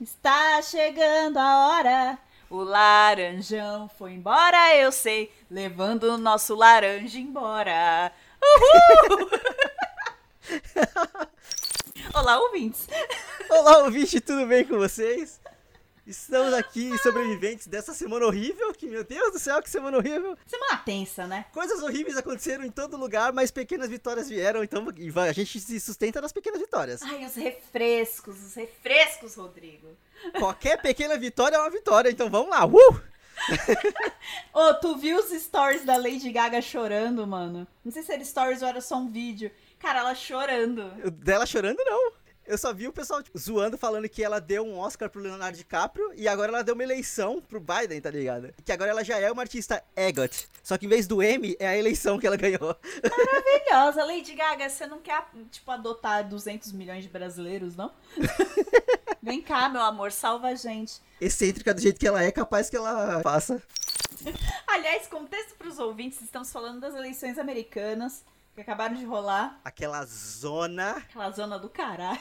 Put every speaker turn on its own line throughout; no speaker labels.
está chegando a hora. O laranjão foi embora, eu sei, levando o nosso laranja embora. Uhul! Olá, ouvintes.
Olá, ouvinte, tudo bem com vocês? Estamos aqui, sobreviventes dessa semana horrível, que, meu Deus do céu, que semana horrível.
Semana tensa, né?
Coisas horríveis aconteceram em todo lugar, mas pequenas vitórias vieram, então a gente se sustenta nas pequenas vitórias.
Ai, os refrescos, os refrescos, Rodrigo.
Qualquer pequena vitória é uma vitória, então vamos lá, uh!
Ô, tu viu os stories da Lady Gaga chorando, mano? Não sei se era stories ou era só um vídeo. Cara, ela chorando.
Dela chorando, não. Eu só vi o pessoal tipo, zoando, falando que ela deu um Oscar pro Leonardo DiCaprio e agora ela deu uma eleição pro Biden, tá ligado? Que agora ela já é uma artista EGOT. Só que em vez do M, é a eleição que ela ganhou.
Maravilhosa. Lady Gaga, você não quer, tipo, adotar 200 milhões de brasileiros, não? Vem cá, meu amor, salva a gente.
Excêntrica do jeito que ela é, capaz que ela faça.
Aliás, contexto pros ouvintes, estamos falando das eleições americanas que acabaram de rolar.
Aquela zona.
Aquela zona do caralho.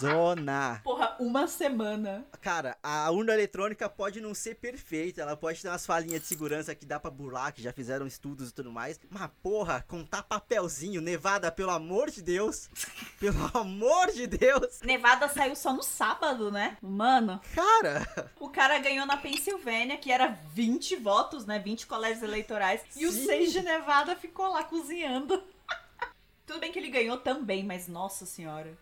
Zona.
Porra, uma semana.
Cara, a urna eletrônica pode não ser perfeita, ela pode ter umas falinhas de segurança que dá pra burlar, que já fizeram estudos e tudo mais. Mas, porra, contar papelzinho, Nevada, pelo amor de Deus. Pelo amor de Deus.
Nevada saiu só no sábado, né? Mano,
Cara,
o cara ganhou na Pensilvânia, que era 20 votos, né? 20 colégios eleitorais. E o
Sim.
6 de Nevada ficou lá cozinhando. Tudo bem que ele ganhou também, mas nossa senhora.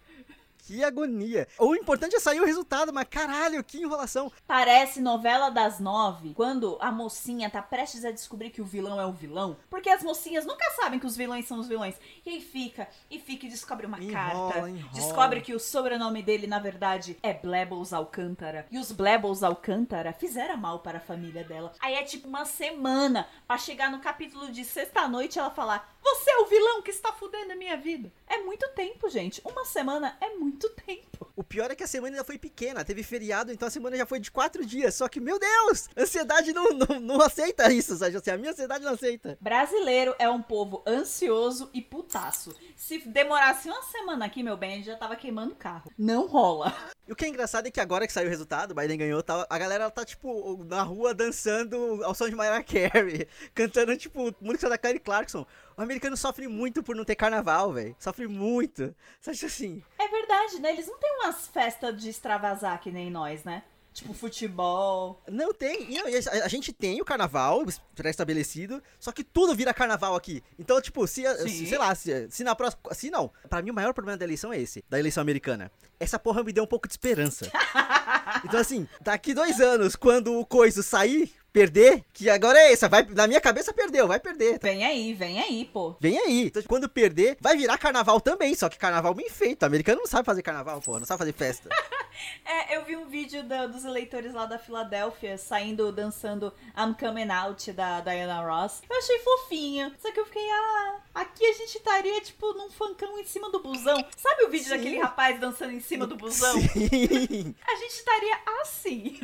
que agonia. O importante é sair o resultado, mas caralho, que enrolação.
Parece novela das nove, quando a mocinha tá prestes a descobrir que o vilão é o vilão. Porque as mocinhas nunca sabem que os vilões são os vilões. E aí fica, e fica e descobre uma
Enrola,
carta.
enrola.
Descobre que o sobrenome dele, na verdade, é Blebbles Alcântara. E os Blebbles Alcântara fizeram mal para a família dela. Aí é tipo uma semana pra chegar no capítulo de sexta-noite ela falar: Você é o vilão que está fudendo a minha vida. É muito tempo, gente. Uma semana é muito tempo.
O pior é que a semana ainda foi pequena, teve feriado, então a semana já foi de quatro dias. Só que, meu Deus, ansiedade não, não, não aceita isso, sabe? Assim, a minha ansiedade não aceita.
Brasileiro é um povo ansioso e putaço. Se demorasse uma semana aqui, meu bem, a gente já tava queimando carro. Não rola.
E o que é engraçado é que agora que saiu o resultado, o Biden ganhou, tá, a galera tá, tipo, na rua dançando ao som de Mariah Carey, cantando, tipo, música da Kelly Clarkson. O americano sofre muito por não ter carnaval, velho. Sofre muito. Você acha assim?
É verdade, né? Eles não têm umas festas de extravasar que nem nós, né? Tipo futebol.
Não tem. e a, a gente tem o carnaval pré-estabelecido, só que tudo vira carnaval aqui. Então, tipo, se, se- sei lá, se, se na próxima. Se não, pra mim o maior problema da eleição é esse, da eleição americana. Essa porra me deu um pouco de esperança. Então, assim, daqui dois anos, quando o coiso sair, perder, que agora é essa, vai, na minha cabeça perdeu, vai perder. tá?
Vem aí, vem aí, pô.
Vem aí. Então, quando perder, vai virar carnaval também, só que carnaval bem feito. O americano não sabe fazer carnaval, porra, não sabe fazer festa.
É, eu vi um vídeo da- dos eleitores lá da Filadélfia saindo dançando I'm Coming Out da Diana Ross. Eu achei fofinho. Só que eu fiquei, ah, aqui a gente estaria, tipo, num funkão em cima do busão. Sabe o vídeo
Sim.
daquele rapaz dançando em cima do busão?
Sim.
A gente estaria assim.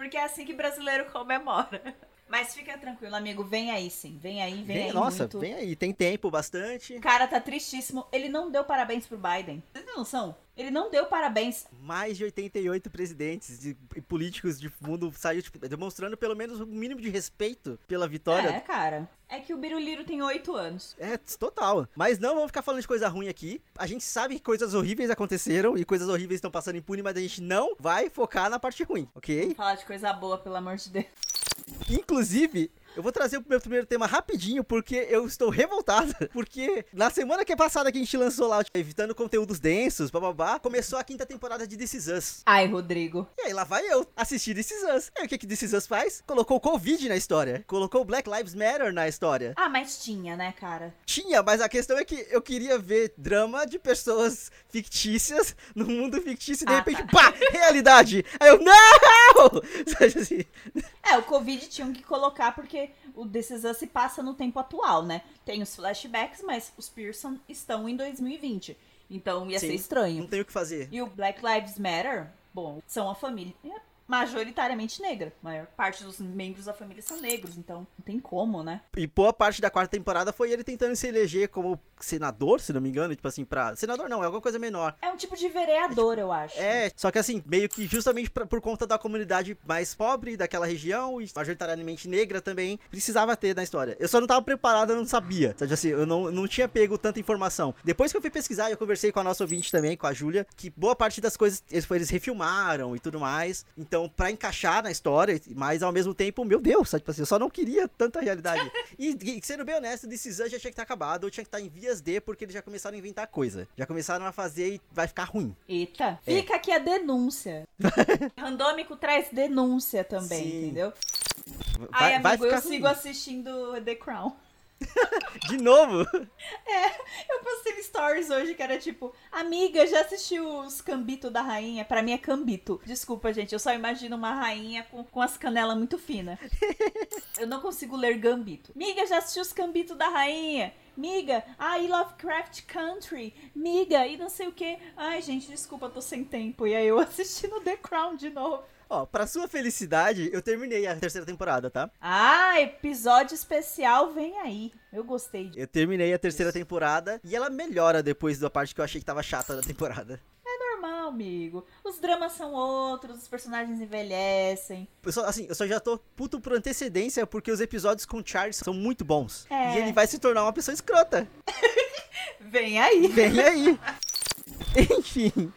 Porque é assim que brasileiro comemora. Mas fica tranquilo, amigo. Vem aí sim. Vem aí, vem,
Vem,
aí.
nossa,
muito.
vem aí, tem tempo bastante.
O cara tá tristíssimo. Ele não deu parabéns pro Biden. Vocês têm noção? Ele não deu parabéns.
mais de 88 presidentes de, e políticos de mundo saiu tipo, demonstrando pelo menos um mínimo de respeito pela
É,
vitória.
cara. É que o Biruliro tem oito anos.
É, total. Mas não vamos ficar falando de coisa ruim aqui. A gente sabe que coisas horríveis aconteceram e coisas horríveis estão passando impune, mas a gente não vai focar na parte ruim, ok?
Vamos falar de coisa boa, pelo amor de Deus.
Inclusive, eu vou trazer o meu primeiro tema rapidinho, porque eu estou revoltado. Porque na semana que é passada que a gente lançou lá, tipo, evitando conteúdos densos, bababá, começou a quinta temporada de This Is Us.
Ai, Rodrigo.
E aí lá vai eu assistir This Is Us. Aí o que que This Is Us faz? Colocou o Covid na história. Colocou o Black Lives Matter na história.
Ah, mas tinha, né, cara?
Tinha, mas a questão é que eu queria ver drama de pessoas fictícias no mundo fictício e de
Ah,
repente,
tá.
pá, realidade. Aí eu, não! Sabe assim?
É, o Covid tinham que colocar porque o This Is Us se passa no tempo atual, né? Tem os flashbacks, mas os Pearson estão em 2020. Então ia
Sim.
ser
Não
estranho.
tem o que fazer.
E o Black Lives Matter, bom, são a família. majoritariamente negra. A maior parte dos membros da família são negros, então não tem como, né?
E boa parte da quarta temporada foi ele tentando se eleger como senador, se não me engano, tipo assim, pra. Senador não, é alguma coisa menor.
É um tipo de vereador, eu acho.
É, só que assim, meio que justamente pra, por conta da comunidade mais pobre daquela região e majoritariamente negra também, precisava ter na história. Eu só não tava preparado, eu não sabia. Sabe assim, eu não, não tinha pego tanta informação. Depois que eu fui pesquisar, eu conversei com a nossa ouvinte também, com a Júlia, que boa parte das coisas eles, eles refilmaram e tudo mais. Então, pra encaixar na história, mas ao mesmo tempo, meu Deus, sabe tipo assim, eu só não queria tanta realidade. e, e sendo bem honesto, This já tinha que estar acabado, ou tinha que estar em vias de, porque eles já começaram a inventar coisa. Já começaram a fazer e vai ficar ruim.
Eita, é. fica aqui a denúncia. Randômico traz denúncia também, Sim. entendeu? Vai, Ai, amigo, vai ficar eu ruim. sigo assistindo The Crown.
De novo?
É, eu postei stories hoje que era tipo, amiga, já assistiu os Cambito da Rainha? Pra mim é Cambito. Desculpa, gente, eu só imagino uma rainha com, com as canelas muito finas. Eu não consigo ler Gambito. Miga, já assistiu os Cambito da Rainha? Miga, ai, Lovecraft Country. Miga, e não sei o que. Ai, gente, desculpa, tô sem tempo. E aí eu assisti no The Crown de novo.
Ó, pra sua felicidade, eu terminei a terceira temporada, tá?
Ah, episódio especial vem aí. Eu gostei.
Eu terminei a terceira temporada e ela melhora depois da parte que eu achei que tava chata da temporada
É normal, amigo. Os dramas são outros, os personagens envelhecem.
Eu só, assim, eu só já tô puto por antecedência porque os episódios com Charles são muito bons. É. E ele vai se tornar uma pessoa escrota.
Vem aí.
Vem aí. Enfim.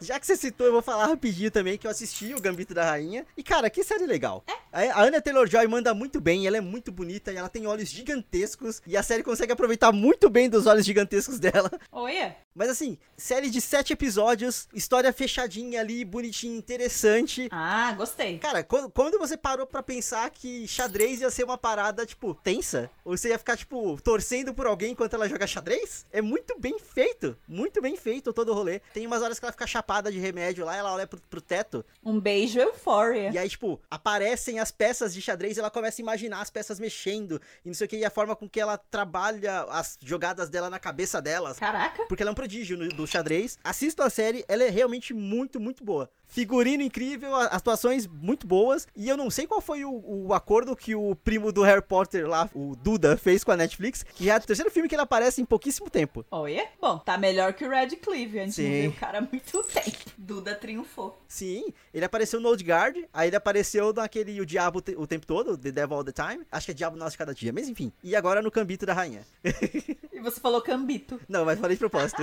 Já que você citou, eu vou falar rapidinho também que eu assisti o Gambito da Rainha. E, cara, que série legal. É? A Anya Taylor-Joy manda muito bem, ela é muito bonita e ela tem olhos gigantescos. E a série consegue aproveitar muito bem dos olhos gigantescos dela.
Olha.
Mas assim, série de sete episódios, história fechadinha ali, bonitinha, interessante.
Ah, gostei.
Cara, quando, quando você parou para pensar que xadrez ia ser uma parada, tipo, tensa? Ou você ia ficar, tipo, torcendo por alguém enquanto ela joga xadrez? É muito bem feito. Muito bem feito todo o rolê. Tem umas horas que ela fica chapada de remédio lá, ela olha pro, pro teto.
Um beijo eufória.
E aí, tipo, aparecem as peças de xadrez e ela começa a imaginar as peças mexendo. E não sei o que, e a forma com que ela trabalha as jogadas dela na cabeça delas.
Caraca.
Porque ela é um prodígio no, do xadrez. Assista a série, ela é realmente muito, muito boa. Figurino incrível, atuações muito boas. E eu não sei qual foi o, o, acordo que o primo do Harry Potter lá, o Duda, fez com a Netflix. Que é o terceiro filme que ele aparece em pouquíssimo tempo.
Oh, yeah? Bom, tá melhor que o Radcliffe. A gente Sim. viu o cara há muito tempo. Duda triunfou.
Sim, ele apareceu no Old Guard. Aí ele apareceu naquele O Diabo o tempo todo, The Devil All the Time. Acho que é Diabo Nosso Cada Dia, mas enfim. E agora no Cambito da Rainha.
e você falou Cambito.
Não, mas falei de propósito.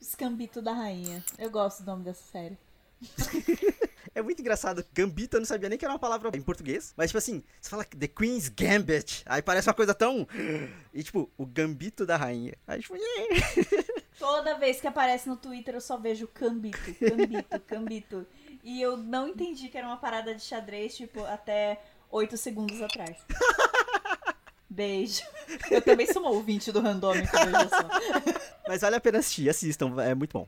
Os Cambito da Rainha. Eu gosto do nome dessa série.
é muito engraçado. Gambito eu não sabia nem que era uma palavra em português. Mas, tipo assim, você fala The Queen's Gambit. Aí parece uma coisa tão. E, tipo, o Gambito da Rainha. Aí, tipo.
Toda vez que aparece no Twitter eu só vejo Cambito, Cambito, Cambito. E eu não entendi que era uma parada de xadrez, tipo, até 8 segundos atrás. Beijo. Eu também sou uma ouvinte do Randômico, veja só.
Mas vale a pena assistir, assistam, é muito bom.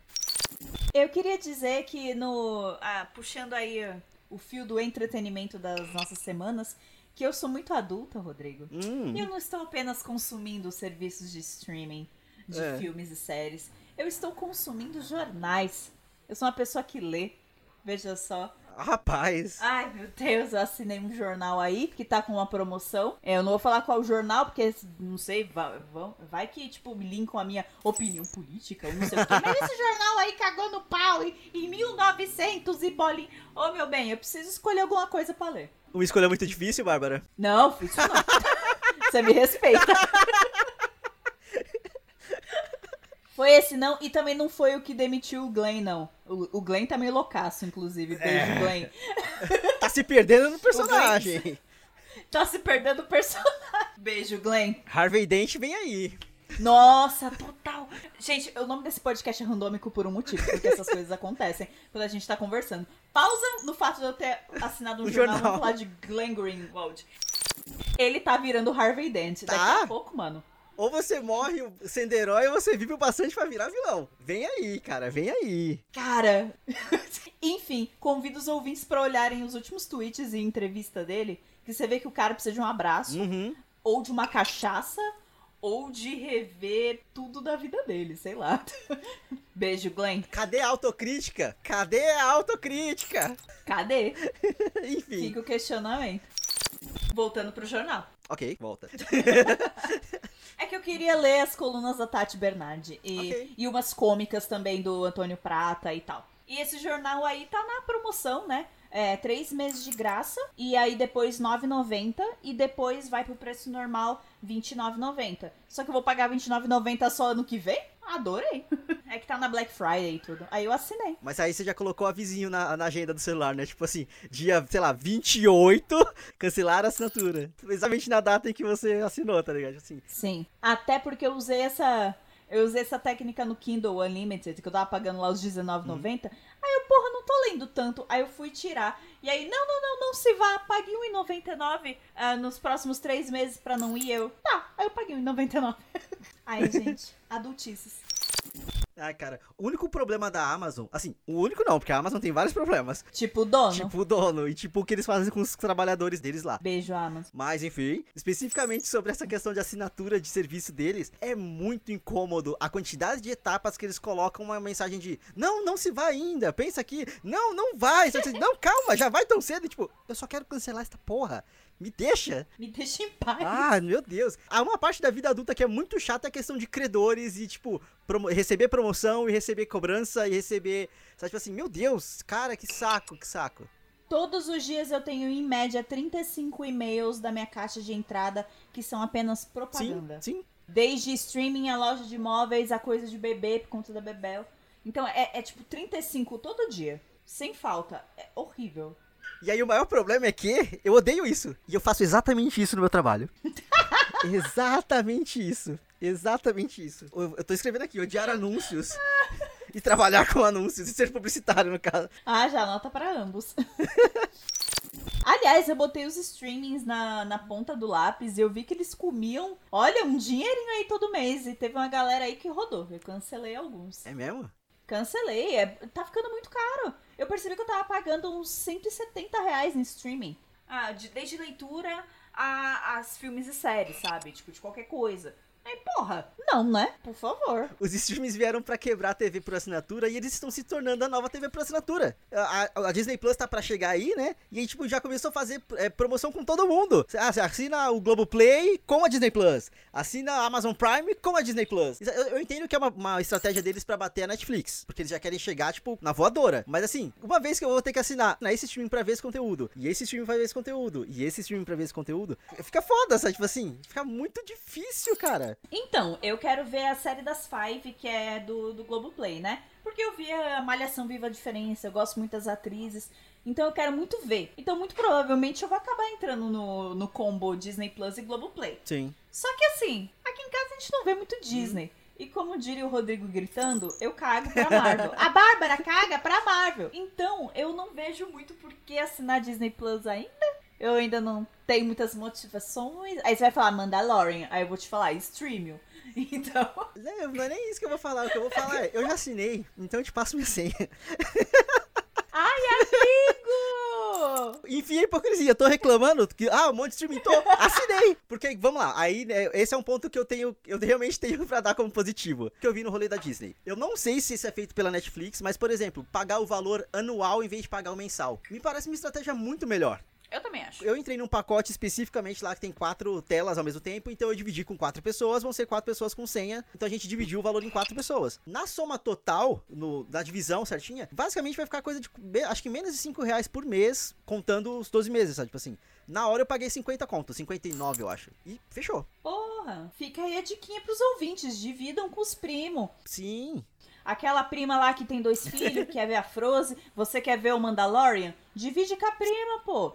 Eu queria dizer que no. Ah, puxando aí o fio do entretenimento das nossas semanas, que eu sou muito adulta, Rodrigo. Hum. E eu não estou apenas consumindo serviços de streaming de é. filmes e séries. Eu estou consumindo jornais. Eu sou uma pessoa que lê. Veja só.
Rapaz.
Ai, meu Deus, eu assinei um jornal aí que tá com uma promoção. É, eu não vou falar qual jornal, porque não sei, vai, vai que, tipo, me linkam a minha opinião política, não sei o quê. Mas esse jornal aí cagou no pau em, em 1900 e bolinha. Ô, oh, meu bem, eu preciso escolher alguma coisa pra ler.
Uma escolha muito difícil, Bárbara?
Não, isso não. Você me respeita. Foi esse não, e também não foi o que demitiu o Glenn, não. O, o Glenn tá meio loucaço, inclusive. Beijo, é. Glenn.
tá se perdendo no personagem.
tá se perdendo no personagem. Beijo, Glenn.
Harvey Dent vem aí.
Nossa, total. Gente, o nome desse podcast é randômico por um motivo, porque essas coisas acontecem quando a gente tá conversando. Pausa no fato de eu ter assinado um o jornal, jornal. falar de Glenn Greenwald. Ele tá virando Harvey Dent. Daqui tá? a pouco, mano
ou você morre sendo herói ou você vive o bastante pra virar vilão. Vem aí, cara, vem aí.
Cara. Enfim, convido os ouvintes para olharem os últimos tweets e entrevista dele, que você vê que o cara precisa de um abraço, uhum. ou de uma cachaça, ou de rever tudo da vida dele, sei lá. Beijo, Glenn.
Cadê a autocrítica? Cadê a autocrítica?
Cadê?
Enfim.
Fica o questionamento. Voltando pro jornal.
Ok, volta.
É que eu queria ler as colunas da Tati Bernardi e,
Ok.
e umas cômicas também do Antônio Prata e tal. E esse jornal aí tá na promoção, né? É, três meses de graça, e aí depois R$ 9,90, e depois vai pro preço normal R$ 29,90. Só que eu vou pagar R$ 29,90 só ano que vem? Adorei. É que tá na Black Friday e tudo. Aí eu assinei.
Mas aí você já colocou avisinho na, na agenda do celular, né? Tipo assim, dia, sei lá, 28, cancelar a assinatura. Exatamente na data em que você assinou, tá ligado? Assim,
Sim. Até porque eu usei essa. Eu usei essa técnica no Kindle Unlimited, que eu tava pagando lá os R$19,90. Aí eu, porra, não tô lendo tanto. Aí eu fui tirar. E aí, não, não, não, não se vá. Pague R$1,99 ah, nos próximos três meses pra não ir. Eu, tá. Aí eu paguei R$1,99. Aí, gente, adultices.
Ai, cara, o único problema da Amazon, assim, o único não, porque a Amazon tem vários problemas.
Tipo, dono.
Tipo o dono e tipo o que eles fazem com os trabalhadores deles lá.
Beijo, Amazon.
Mas enfim, especificamente sobre essa questão de assinatura de serviço deles, é muito incômodo a quantidade de etapas que eles colocam uma mensagem de não, não se vai ainda, pensa aqui, não, não vai, diz, não, calma, já vai tão cedo, e, tipo, eu só quero cancelar esta porra, me deixa.
Me deixa em paz.
Ah, meu Deus. Há uma parte da vida adulta que é muito chata é a questão de credores e, tipo, promo- receber promoção e receber cobrança e receber. Sabe, tipo assim, meu Deus, cara, que saco, que saco.
Todos os dias eu tenho, em média, 35 e-mails da minha caixa de entrada que são apenas
Sim,
propaganda.
sim.
Desde streaming, a loja de imóveis, a coisa de bebê por conta da Bebel. Então é, é tipo 35 todo dia. Sem falta. É horrível.
E aí o maior problema é que eu odeio isso. E eu faço exatamente isso no meu trabalho. exatamente isso. Exatamente isso. Eu, eu tô escrevendo aqui, odiar anúncios. e trabalhar com anúncios e ser publicitário, no caso.
Ah, já anota pra ambos. Aliás, eu botei os streamings na, na ponta do lápis e eu vi que eles comiam, olha, um dinheirinho aí todo mês. E teve uma galera aí que rodou. Eu cancelei alguns.
É mesmo?
Cancelei, é, tá ficando muito caro. Eu percebi que eu tava pagando uns 170 reais em streaming. Ah, de- desde leitura a, as filmes e séries, sabe? Tipo, de qualquer coisa. Aí, porra, não, né? Por favor.
Os streams vieram pra quebrar a TV por assinatura e eles estão se tornando a nova TV por assinatura. A, a- a Disney Plus tá pra chegar aí, né? E aí, tipo, já começou a fazer é, promoção com todo mundo. Ah, você assina o Globoplay com a Disney Plus. Assina a Amazon Prime com a Disney Plus. Eu, eu entendo que é uma, uma estratégia deles pra bater a Netflix. Porque eles já querem chegar, tipo, na voadora. Mas assim, uma vez que eu vou ter que assinar né, esse streaming pra ver esse conteúdo, e esse streaming pra ver esse conteúdo, e esse streaming pra ver esse conteúdo, fica foda, sabe? Tipo assim, fica muito difícil, cara.
Então, eu quero ver a série das Five, que é do, do Globoplay, né? Porque eu vi a Malhação Viva a Diferença, eu gosto muito das atrizes. Então eu quero muito ver. Então, muito provavelmente eu vou acabar entrando no, no combo Disney Plus e Globoplay.
Sim.
Só que assim, aqui em casa a gente não vê muito Disney. E como diria o Rodrigo gritando, eu cago pra Marvel. A Bárbara caga pra Marvel. Então, eu não vejo muito por que assinar Disney Plus ainda. Eu ainda não tenho muitas motivações. Aí você vai falar Mandalorian. Aí eu vou te falar Streamio. Então,
Não, não é nem isso que eu vou falar. O que eu vou falar é, eu já assinei, então eu te passo minha senha.
ai, amigo!
Enfim, a hipocrisia. Eu tô reclamando que, ah, um monte de streaming, tô, assinei. Porque, vamos lá, aí, né, esse é um ponto que eu tenho, eu realmente tenho pra dar como positivo. Que eu vi no rolê da Disney. Eu não sei se isso é feito pela Netflix, mas, por exemplo, pagar o valor anual em vez de pagar o mensal. Me parece uma estratégia muito melhor.
Eu também acho.
Eu entrei num pacote especificamente lá que tem quatro telas ao mesmo tempo, então eu dividi com quatro pessoas, vão ser quatro pessoas com senha, então a gente dividiu o valor em quatro pessoas. Na soma total, no, na divisão certinha, basicamente vai ficar coisa de, acho que menos de cinco reais por mês, contando os 12 meses, sabe? Tipo assim, na hora eu paguei 50 conto, 59 eu acho, e fechou.
Porra, fica aí a diquinha pros ouvintes. Dividam com os primos.
Sim,
Aquela prima lá que tem dois filhos, quer ver a Frozen, você quer ver o Mandalorian? Divide com a prima, pô.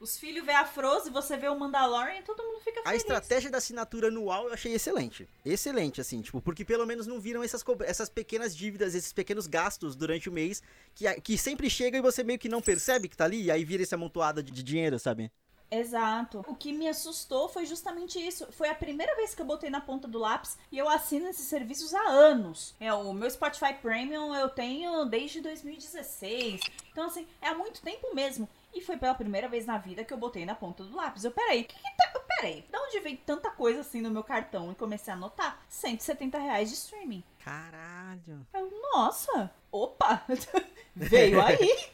Os filhos vê a Frozen, você vê o Mandalorian e todo mundo fica
a
feliz.
estratégia da assinatura anual eu achei excelente. Excelente, assim, tipo, porque pelo menos não viram essas, essas pequenas dívidas, esses pequenos gastos durante o mês, que, a- que sempre chega e você meio que não percebe que tá ali, e aí vira esse amontoado de, de dinheiro, sabe?
Exato. O que me assustou foi justamente isso. Foi a primeira vez que eu botei na ponta do lápis e eu assino esses serviços há anos. É o meu Spotify Premium eu tenho desde 2016. Então assim, é há muito tempo mesmo. E foi pela primeira vez na vida que eu botei na ponta do lápis. Eu, peraí, o que que tá... peraí, de onde vem tanta coisa assim no meu cartão? E comecei a anotar. 170 reais de streaming.
Caralho.
Eu, nossa, opa, veio aí.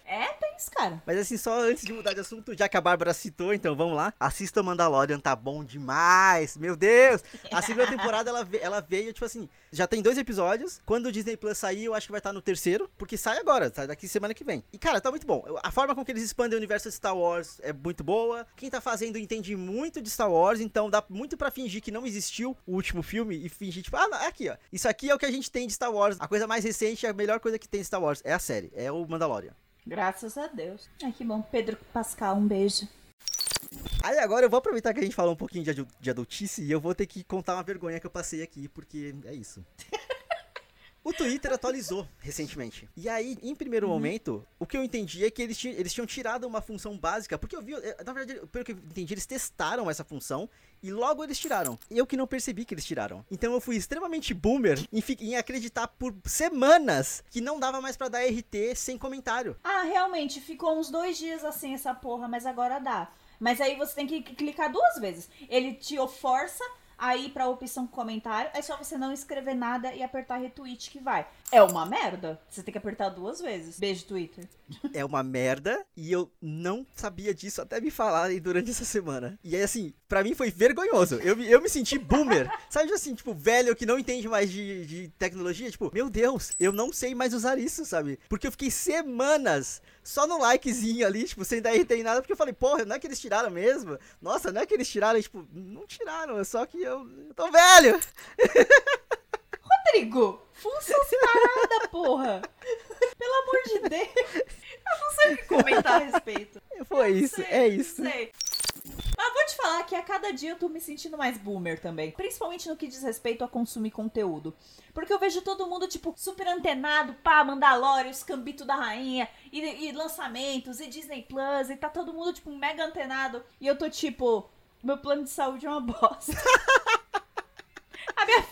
É, cara.
Mas assim, só antes de mudar de assunto, já que a Bárbara citou, então vamos lá. Assista Mandalorian, tá bom demais. Meu Deus! A segunda temporada ela, ela veio, tipo assim, já tem dois episódios. Quando o Disney Plus sair, eu acho que vai estar no terceiro, porque sai agora, sai daqui semana que vem. E cara, tá muito bom. A forma com que eles expandem o universo de Star Wars é muito boa. Quem tá fazendo entende muito de Star Wars, então dá muito para fingir que não existiu o último filme e fingir, tipo, ah, não, é aqui, ó. Isso aqui é o que a gente tem de Star Wars. A coisa mais recente, a melhor coisa que tem de Star Wars é a série, é o Mandalorian.
Graças a Deus. Ai, que bom. Pedro Pascal, um beijo.
Aí agora eu vou aproveitar que a gente falou um pouquinho de, de adultice e eu vou ter que contar uma vergonha que eu passei aqui, porque é isso. O Twitter atualizou recentemente. E aí, em primeiro uhum. momento, o que eu entendi é que eles, eles tinham tirado uma função básica. Porque eu vi, eh, na verdade, pelo que eu entendi, eles testaram essa função e logo eles tiraram. Eu que não percebi que eles tiraram. Então eu fui extremamente boomer em, em acreditar por semanas que não dava mais para dar RT sem comentário.
Ah, realmente, ficou uns dois dias assim essa porra, mas agora dá. Mas aí você tem que clicar duas vezes. Ele te força aí pra opção comentário, é só você não escrever nada e apertar retweet que vai. É uma merda. Você tem que apertar duas vezes. Beijo, Twitter.
É uma merda e eu não sabia disso até me falarem durante essa semana. E aí, assim, para mim foi vergonhoso. Eu, eu me senti boomer. Sabe assim, tipo, velho que não entende mais de, de tecnologia? Tipo, meu Deus, eu não sei mais usar isso, sabe? Porque eu fiquei semanas só no likezinho ali, tipo, sem dar RT em nada, porque eu falei, porra, não é que eles tiraram mesmo? Nossa, não é que eles tiraram, tipo, não tiraram, é só que eu, eu tô velho.
Rodrigo, função parada, porra. Pelo amor de Deus. Eu não sei o que comentar a respeito.
Foi isso, sei, é isso.
Sei. Mas vou te falar que a cada dia eu tô me sentindo mais boomer também. Principalmente no que diz respeito a consumir conteúdo. Porque eu vejo todo mundo, tipo, super antenado, pá, Mandalorian, os Cambito da Rainha, e, e lançamentos, e Disney Plus, e tá todo mundo, tipo, mega antenado. E eu tô tipo, meu plano de saúde é uma bosta.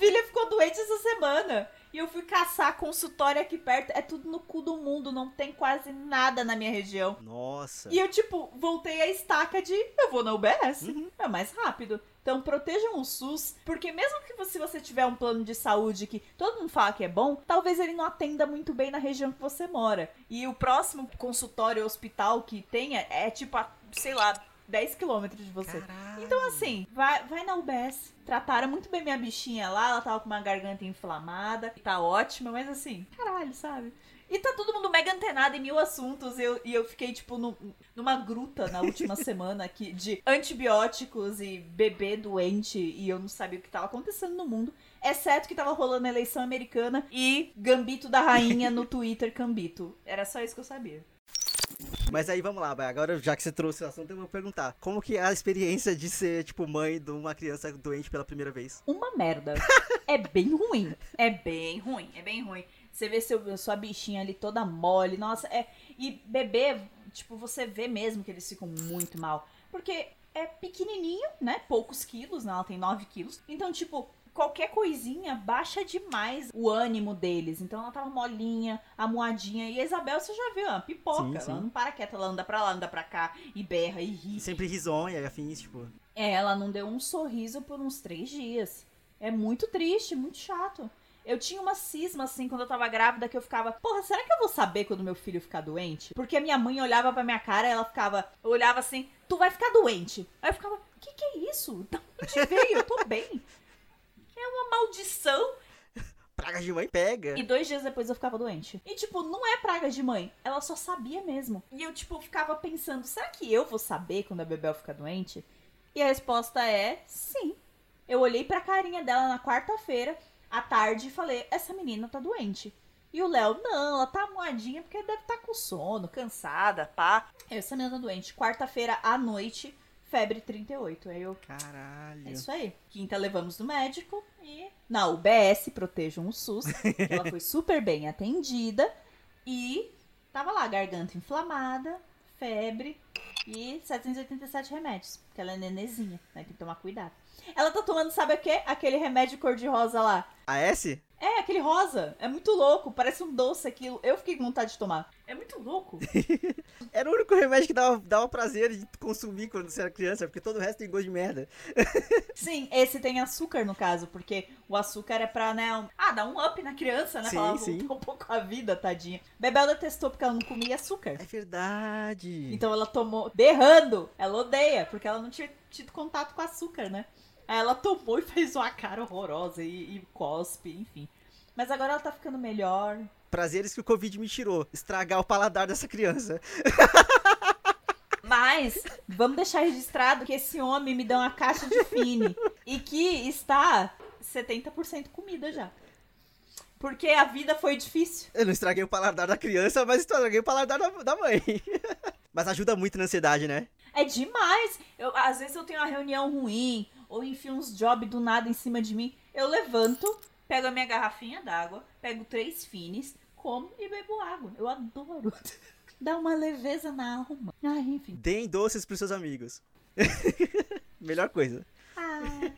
filha ficou doente essa semana. E eu fui caçar consultório aqui perto. É tudo no cu do mundo, não tem quase nada na minha região.
Nossa.
E eu, tipo, voltei a estaca de eu vou na UBS. Uhum. É mais rápido. Então protejam o SUS, porque mesmo que você, se você tiver um plano de saúde que todo mundo fala que é bom, talvez ele não atenda muito bem na região que você mora. E o próximo consultório ou hospital que tenha é tipo, a, sei lá, 10 quilômetros de você.
Caralho.
Então, assim, vai, vai na UBS. Trataram muito bem minha bichinha lá, ela tava com uma garganta inflamada, tá ótima, mas assim, caralho, sabe? E tá todo mundo mega antenado em mil assuntos. E eu, e eu fiquei, tipo, no, numa gruta na última semana aqui de antibióticos e bebê doente. E eu não sabia o que tava acontecendo no mundo. Exceto que tava rolando a eleição americana e Gambito da Rainha no Twitter Gambito. Era só isso que eu sabia.
Mas aí vamos lá, agora já que você trouxe o assunto, eu vou perguntar. Como que é a experiência de ser, tipo, mãe de uma criança doente pela primeira vez?
Uma merda. é bem ruim. É bem ruim, é bem ruim. Você vê seu, sua bichinha ali toda mole, nossa, é. E bebê, tipo, você vê mesmo que eles ficam muito mal. Porque é pequenininho, né? Poucos quilos, né? Ela tem 9 quilos. Então, tipo, qualquer coisinha baixa demais o ânimo deles. Então ela tava molinha, amuadinha. E a Isabel, você já viu, ela pipoca. Sim, sim. Ela não para quieta, ela anda pra lá, anda pra cá, e berra, e ri.
Sempre risonha e afins, tipo.
É, ela não deu um sorriso por uns três dias. É muito triste, muito chato. Eu tinha uma cisma, assim, quando eu tava grávida, que eu ficava, porra, será que eu vou saber quando meu filho ficar doente? Porque a minha mãe olhava pra minha cara ela ficava, olhava assim, tu vai ficar doente. Aí eu ficava, o que que é isso? De onde veio? Eu tô bem. É uma maldição.
Praga de mãe pega.
E dois dias depois eu ficava doente. E, tipo, não é praga de mãe. Ela só sabia mesmo. E eu, tipo, ficava pensando, será que eu vou saber quando a Bebel ficar doente? E a resposta é sim. Eu olhei pra carinha dela na quarta-feira, à tarde, e falei, essa menina tá doente. E o Léo, não, ela tá moadinha porque deve estar tá com sono, cansada, pá. Essa menina tá doente. Quarta-feira à noite, febre 38. Aí eu.
Caralho.
É isso aí. Quinta levamos no médico e. Na UBS, protejam o SUS. ela foi super bem atendida. E tava lá, garganta inflamada, febre e 787 remédios. Porque ela é nenezinha, né? Tem que tomar cuidado. Ela tá tomando, sabe o quê? Aquele remédio cor-de-rosa lá.
A S?
É, aquele rosa. É muito louco. Parece um doce aquilo. Eu fiquei com vontade de tomar. É muito louco.
Era o único remédio que dava, dava prazer de consumir quando você era criança, porque todo o resto tem gosto de merda.
Sim, esse tem açúcar no caso, porque o açúcar é pra, né, um... ah, dar um up na criança, né?
Sim,
pra ela
sim.
voltar um pouco a vida, tadinha. Bebel detestou porque ela não comia açúcar.
É verdade.
Então ela tomou berrando. Ela odeia, porque ela não tinha tido contato com açúcar, né? Ela tomou e fez uma cara horrorosa e, e cospe, enfim. Mas agora ela tá ficando melhor.
Prazeres que o Covid me tirou. Estragar o paladar dessa criança.
Mas vamos deixar registrado que esse homem me deu uma caixa de fine e que está 70% comida já. Porque a vida foi difícil.
Eu não estraguei o paladar da criança, mas estraguei o paladar da, da mãe. mas ajuda muito na ansiedade, né?
É demais. Eu, às vezes eu tenho uma reunião ruim, ou enfim, uns jobs do nada em cima de mim. Eu levanto, pego a minha garrafinha d'água, pego três fines, como e bebo água. Eu adoro. Dá uma leveza na alma. Ah, enfim.
Deem doces pros seus amigos. Melhor coisa.
Ah,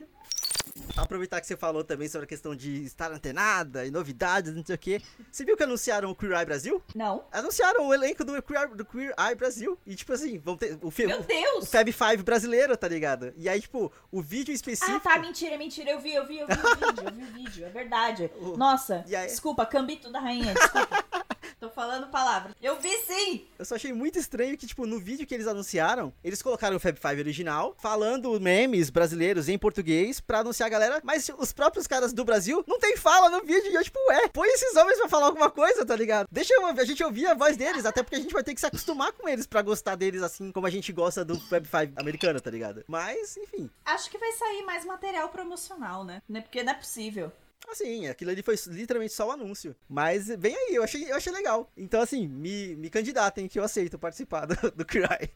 Aproveitar que você falou também sobre a questão de estar antenada e novidades, não sei o quê. Você viu que anunciaram o Queer Eye Brasil?
não.
Anunciaram o elenco do Queer, do Queer Eye Brasil. E tipo assim, vão ter o,
Meu
o
Deus!
Fab Five brasileiro, tá ligado? E aí, tipo, o vídeo específico.
Ah, tá, mentira, mentira. Eu vi, eu vi, eu vi o vídeo, eu vi o vídeo, é verdade.
O-
Nossa,
aí?
desculpa, cambito da rainha, desculpa. Tô falando palavras. Eu vi sim!
Eu só achei muito estranho que, tipo, no vídeo que eles anunciaram, eles colocaram o Fab Five original, falando memes brasileiros em português pra anunciar a galera, mas os próprios caras do Brasil não tem fala no vídeo. E eu, tipo, ué, põe esses homens pra falar alguma coisa, tá ligado? Deixa eu- a gente ouvir a voz deles, até porque a gente vai ter que se acostumar com eles pra gostar deles assim como a gente gosta do Fab Five americano, tá ligado? Mas, enfim.
Acho que vai sair mais material promocional, né? Né, Porque não é possível.
Assim, aquilo ali foi literalmente só o anúncio. Mas vem aí, eu achei, eu achei legal. Então, assim, me, me candidatem que eu aceito participar do, do Cry.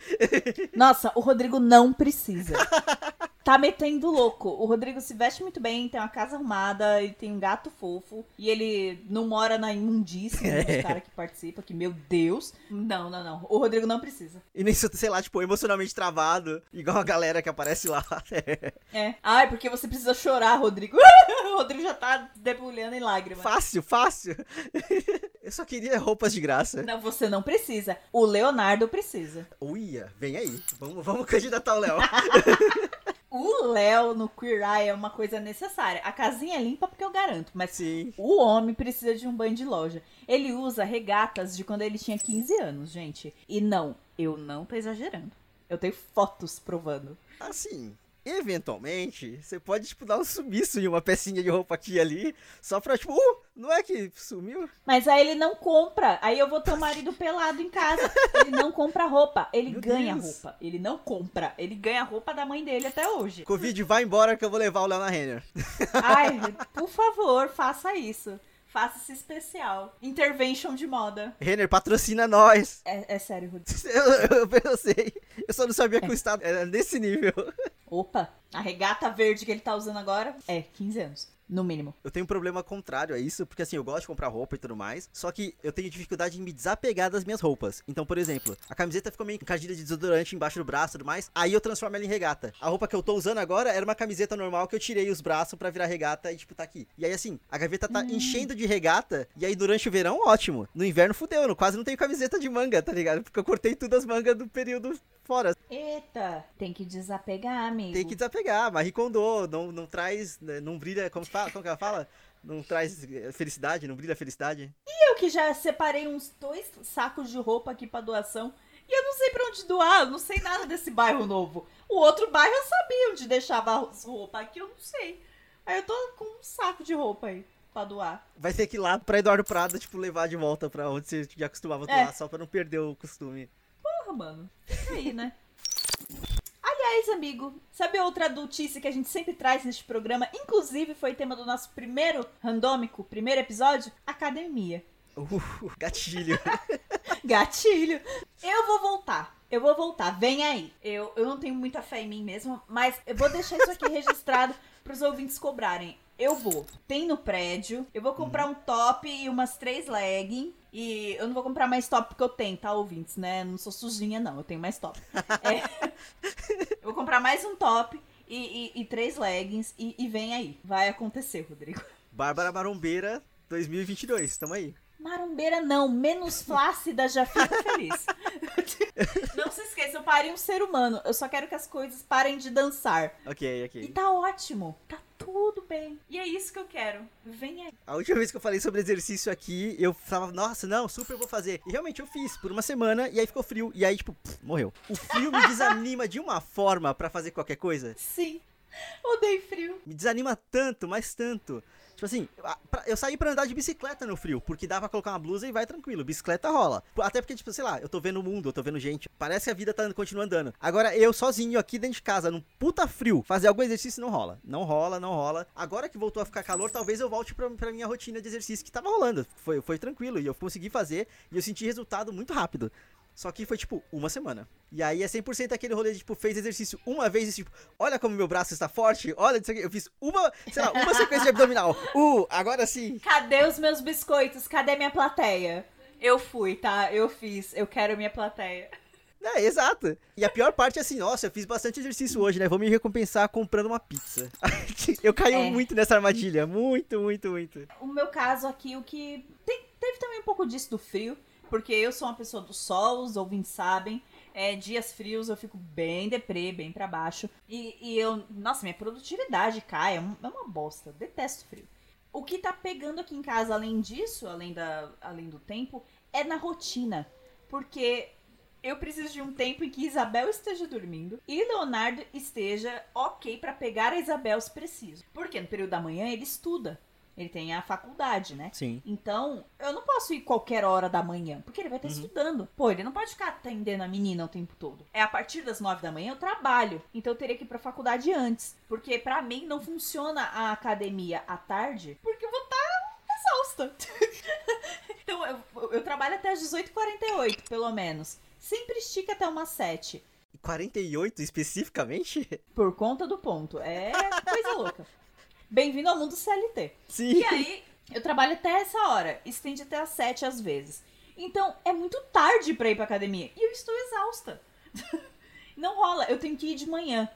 Nossa, o Rodrigo não precisa. Tá metendo louco. O Rodrigo se veste muito bem, tem uma casa arrumada, ele tem um gato fofo. E ele não mora na imundícia
É.
dos caras que participa, que, meu Deus. Não, não, não. O Rodrigo não precisa.
E nem, sei lá, tipo, emocionalmente travado, igual a galera que aparece lá.
É. Ai, porque você precisa chorar, Rodrigo. o Rodrigo já tá debulhando em lágrimas.
fácil, fácil. Eu só queria roupas de graça.
Não, você não precisa. O Leonardo precisa.
Uia, vem aí. Vamos, vamos candidatar o Léo.
O Léo no Queer Eye é uma coisa necessária. A casinha é limpa porque eu garanto, mas
Sim.
o homem precisa de um banho de loja. Ele usa regatas de quando ele tinha 15 anos, gente. E não, eu não tô exagerando. Eu tenho fotos provando.
Assim, eventualmente, você pode, tipo, dar um sumiço em uma pecinha de roupa aqui e ali, só pra, tipo, uh, não é que sumiu?
Mas aí ele não compra. Aí eu vou ter o marido pelado em casa. Ele não compra roupa. Ele
Meu
ganha
Deus.
roupa. Ele não compra. Ele ganha roupa da mãe dele até hoje.
Covid, vai embora que eu vou levar o Léo na Renner.
Ai, por favor, faça isso. Faça esse especial. Intervention de moda.
Renner, patrocina nós.
É, é sério, Rodrigo.
Eu, eu, eu sei. Eu só não sabia que o estado era nesse nível.
Opa, a regata verde que ele tá usando agora é 15 anos. No mínimo.
Eu tenho um problema contrário a isso, porque assim, eu gosto de comprar roupa e tudo mais, só que eu tenho dificuldade em me desapegar das minhas roupas. Então, por exemplo, a camiseta ficou meio encardida de desodorante embaixo do braço e tudo mais, aí eu transformo ela em regata. A roupa que eu tô usando agora era uma camiseta normal que eu tirei os braços pra virar regata e, tipo, tá aqui. E aí, assim, a gaveta tá enchendo de regata, e aí durante o verão, ótimo. No inverno, fudeu, eu não- quase não tenho camiseta de manga, tá ligado? Porque eu cortei tudo as mangas do período fora.
Eita, tem que desapegar, amigo.
Tem que desapegar, Marie Kondo, não, não traz, né, não brilha, como, fala, como que ela fala? Não traz eh, felicidade, não brilha felicidade.
Eu que já separei uns dois sacos de roupa aqui pra doação. E eu não sei pra onde doar, eu não sei nada desse bairro novo. O outro bairro eu sabia onde deixava as roupas, aqui eu não sei. Aí eu tô com um saco de roupa aí pra doar.
Vai ter que ir lá pra Eduardo Prado, tipo, levar de volta pra onde você já costumava
É.
doar, só pra não perder o costume.
Mano. Fica aí, né? Aliás, amigo, sabe outra adultice que a gente sempre traz neste programa? Inclusive foi tema do nosso primeiro randômico, primeiro episódio? Academia.
Uh, gatilho.
Gatilho. Eu vou voltar. Eu vou voltar. Vem aí. Eu, eu não tenho muita fé em mim mesmo, mas eu vou deixar isso aqui registrado pros ouvintes cobrarem. Eu vou. Tem no prédio. Eu vou comprar um top e umas três leggings. E eu não vou comprar mais top porque eu tenho, tá, ouvintes, né? Não sou sujinha, não. Eu tenho mais top. É. Eu vou comprar mais um top e, e- e três leggings. E, e vem aí. Vai acontecer, Rodrigo.
Bárbara Marombeira 2022, tamo aí.
Marombeira não, menos flácida já fico feliz. não se esqueçam, parem um ser humano. Eu só quero que as coisas parem de dançar.
Ok, ok.
E tá ótimo, tá tudo bem. E é isso que eu quero. Vem aí.
A última vez que eu falei sobre exercício aqui, eu falava, nossa, não, super vou fazer. E realmente eu fiz por uma semana e aí ficou frio. E aí, tipo, pff, morreu. O frio me desanima de uma forma pra fazer qualquer coisa.
Sim. Odeio frio.
Me desanima tanto, mas tanto. Tipo assim, eu saí pra andar de bicicleta no frio, porque dá pra colocar uma blusa e vai tranquilo. Bicicleta rola. Até porque, tipo, sei lá, eu tô vendo o mundo, eu tô vendo gente. Parece que a vida tá continua andando. Agora, eu sozinho aqui dentro de casa, num puta frio, fazer algum exercício não rola. Não rola, não rola. Agora que voltou a ficar calor, talvez eu volte pra, pra minha rotina de exercício que tava rolando. Foi, foi tranquilo e eu consegui fazer e eu senti resultado muito rápido. Só que foi tipo uma semana. E aí é 100% aquele rolê de tipo, fez exercício uma vez e tipo, olha como meu braço está forte, olha isso aqui. Eu fiz uma, sei lá, uma sequência de abdominal. Uh, agora sim.
Cadê os meus biscoitos? Cadê minha plateia? Eu fui, tá? Eu fiz. Eu quero minha plateia.
É, exato. E a pior parte é assim, nossa, eu fiz bastante exercício hoje, né? Vou me recompensar comprando uma pizza. eu caí é. muito nessa armadilha. Muito, muito, muito.
O meu caso aqui, o que. Tem, teve também um pouco disso do frio porque eu sou uma pessoa do sol, os ouvintes sabem. É, dias frios eu fico bem deprê, bem para baixo. E, e, eu, nossa, minha produtividade cai, é, é uma bosta. Detesto frio. O que tá pegando aqui em casa, além disso, além, da, além do tempo, é na rotina. Porque eu preciso de um tempo em que Isabel esteja dormindo e Leonardo esteja ok para pegar a Isabel se preciso. Porque no período da manhã ele estuda. Ele tem a faculdade, né?
Sim.
Então, eu não posso ir qualquer hora da manhã, porque ele vai estar uhum. estudando. Pô, ele não pode ficar atendendo a menina o tempo todo. É a partir das nove da manhã eu trabalho. Então eu teria que ir pra faculdade antes. Porque para mim não funciona a academia à tarde, porque eu vou estar tá exausta. então eu, eu trabalho até as 18h48, pelo menos. Sempre estica até umas 7.
48 especificamente?
Por conta do ponto. É coisa louca. Bem-vindo ao mundo CLT.
Sim.
E aí, eu trabalho até essa hora, estende até às sete às vezes. Então, é muito tarde pra ir pra academia. E eu estou exausta. Não rola, eu tenho que ir de manhã.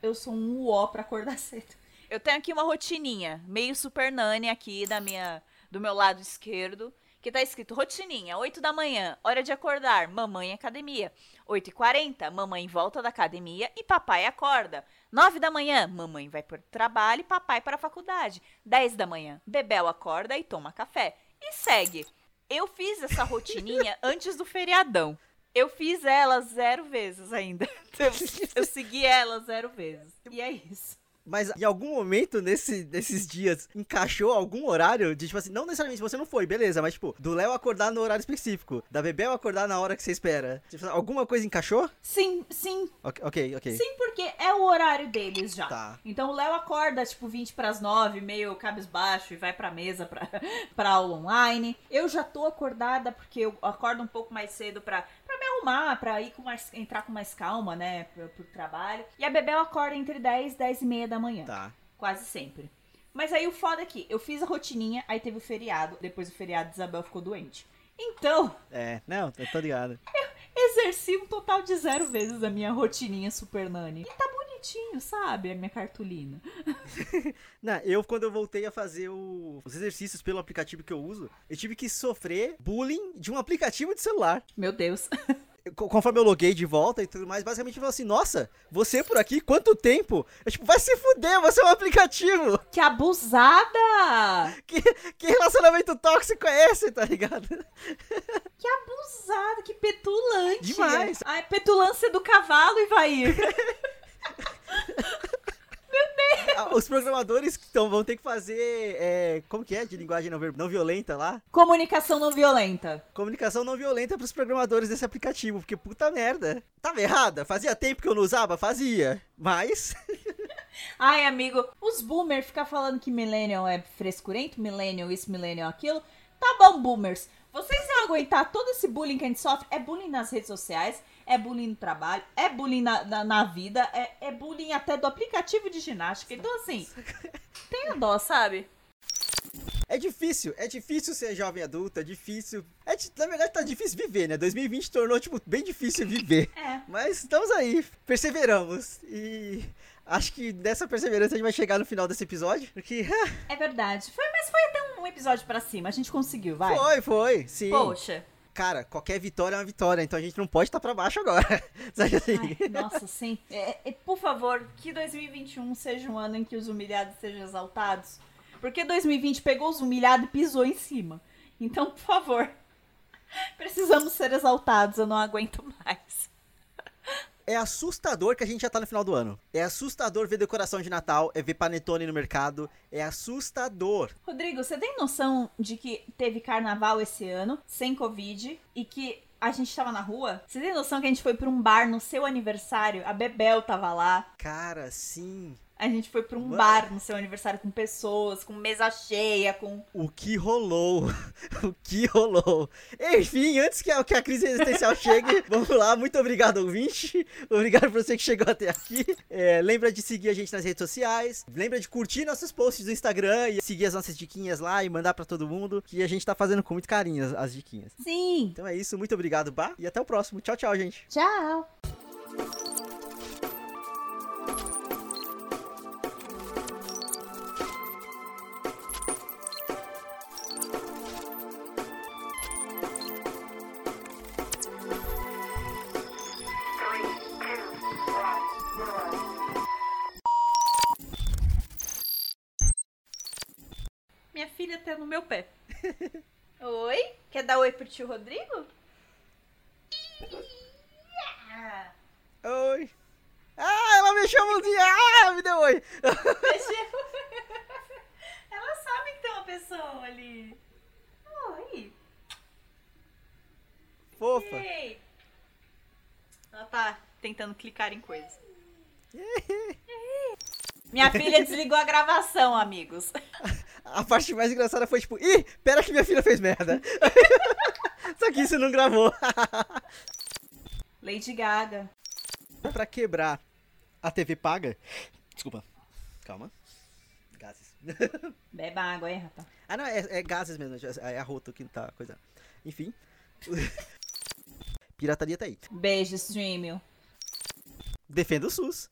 Eu sou um uó pra acordar cedo. Eu tenho aqui uma rotininha, meio super nani aqui da minha, do meu lado esquerdo que tá escrito rotininha, 8 da manhã, hora de acordar, mamãe academia. 8 e 40 mamãe volta da academia e papai acorda. 9 da manhã, mamãe vai para o trabalho e papai para a faculdade. 10 da manhã, Bebel acorda e toma café. E segue. Eu fiz essa rotininha antes do feriadão. Eu fiz ela zero vezes ainda. Eu, eu segui ela zero vezes. E é isso.
Mas em algum momento nesse, nesses dias encaixou algum horário de, tipo assim, não necessariamente você não foi, beleza, mas tipo, do Léo acordar no horário específico, da Bebel acordar na hora que você espera. Tipo, alguma coisa encaixou?
Sim, sim.
Ok, ok.
Sim, porque é o horário deles já.
Tá.
Então o Léo acorda, tipo, 20 para as 9, meio cabisbaixo e vai pra mesa pra, pra aula online. Eu já tô acordada porque eu acordo um pouco mais cedo pra, pra me arrumar, pra ir com mais, entrar com mais calma, né, pro, pro trabalho. E a Bebel acorda entre 10 e 10 e meia da manhã.
Tá.
Quase sempre. Mas aí o foda é que eu fiz a rotininha, aí teve o feriado, depois do feriado Isabel ficou doente. Então.
É, não, eu tô ligado.
Eu exerci um total de zero vezes a minha rotininha Super Nani. E tá bonitinho, sabe? A minha cartolina.
não, eu, quando eu voltei a fazer o, os exercícios pelo aplicativo que eu uso, eu tive que sofrer bullying de um aplicativo de celular.
Meu Deus.
conforme eu loguei de volta e tudo mais, basicamente falou assim: Nossa, você por aqui, quanto tempo? Eu, tipo, vai se fuder, você é um aplicativo.
Que abusada!
Que, que relacionamento tóxico é esse, tá ligado?
Que abusada, que petulante.
Demais.
Ai, petulância do cavalo, Ivair.
Os programadores então, vão ter que fazer. É, como que é? De linguagem não, não violenta lá?
Comunicação não violenta.
Comunicação não violenta pros programadores desse aplicativo, porque puta merda. Tava errada. Fazia tempo que eu não usava? Fazia. Mas.
Ai, amigo, os boomers ficam falando que millennial é frescurento, millennial isso, millennial aquilo. Tá bom, boomers. Vocês vão aguentar todo esse bullying que a gente sofre? É bullying nas redes sociais, é bullying no trabalho, é bullying na, na, na vida, é, é, bullying até do aplicativo de ginástica. Então, assim, tenha dó, sabe?
É difícil, é difícil ser jovem adulto, é difícil. É, na verdade, tá difícil viver, né? 2020 tornou, tipo, bem difícil viver.
É.
Mas estamos aí, perseveramos. E acho que dessa perseverança a gente vai chegar no final desse episódio, porque...
é verdade. Foi, mas foi até um um episódio pra cima. A gente conseguiu, vai.
Foi, foi, sim.
Poxa.
Cara, qualquer vitória é uma vitória, então a gente não pode estar pra baixo agora. Assim?
Ai, nossa, sim. É, é, por favor, que 2021 seja um ano em que os humilhados sejam exaltados. Porque 2020 pegou os humilhados e pisou em cima. Então, por favor, precisamos ser exaltados. Eu não aguento mais.
É assustador que a gente já tá no final do ano. É assustador ver decoração de Natal, é ver panetone no mercado. É assustador.
Rodrigo, você tem noção de que teve carnaval esse ano, sem Covid, e que a gente tava na rua? Você tem noção que a gente foi pra um bar no seu aniversário? A Bebel tava lá.
Cara, sim.
A gente foi pra um
Mano.
bar no seu aniversário com pessoas, com mesa cheia, com.
O que rolou? O que rolou? Enfim, antes que a, que a crise existencial chegue, vamos lá. Muito obrigado, ouvinte. Obrigado por você que chegou até aqui. É, lembra de seguir a gente nas redes sociais. Lembra de curtir nossos posts do Instagram e seguir as nossas diquinhas lá e mandar pra todo mundo. Que a gente tá fazendo com muito carinho as, as diquinhas.
Sim!
Então é isso. Muito obrigado, Bah. E até o próximo. Tchau, tchau, gente.
Tchau! Filha tá no meu pé. Oi? Quer dar oi pro tio Rodrigo?
Oi. Ah, ela mexeu a mãozinha. Ah, me deu oi.
mexeu. Ela sabe que tem uma pessoa ali. Oi.
Fofa.
Ei. Ela tá tentando clicar em coisas. Minha filha desligou a gravação, amigos.
A parte mais engraçada foi tipo, ih, pera que minha filha fez merda. Só que isso não gravou.
Lady Gaga.
pra quebrar a TV paga. Desculpa. Calma. Gases.
Beba água aí, rapaz.
ah, não, é, é gases mesmo. É a rota que tá coisa. Enfim. Pirataria tá aí.
Beijo, Streamio.
Defenda o SUS.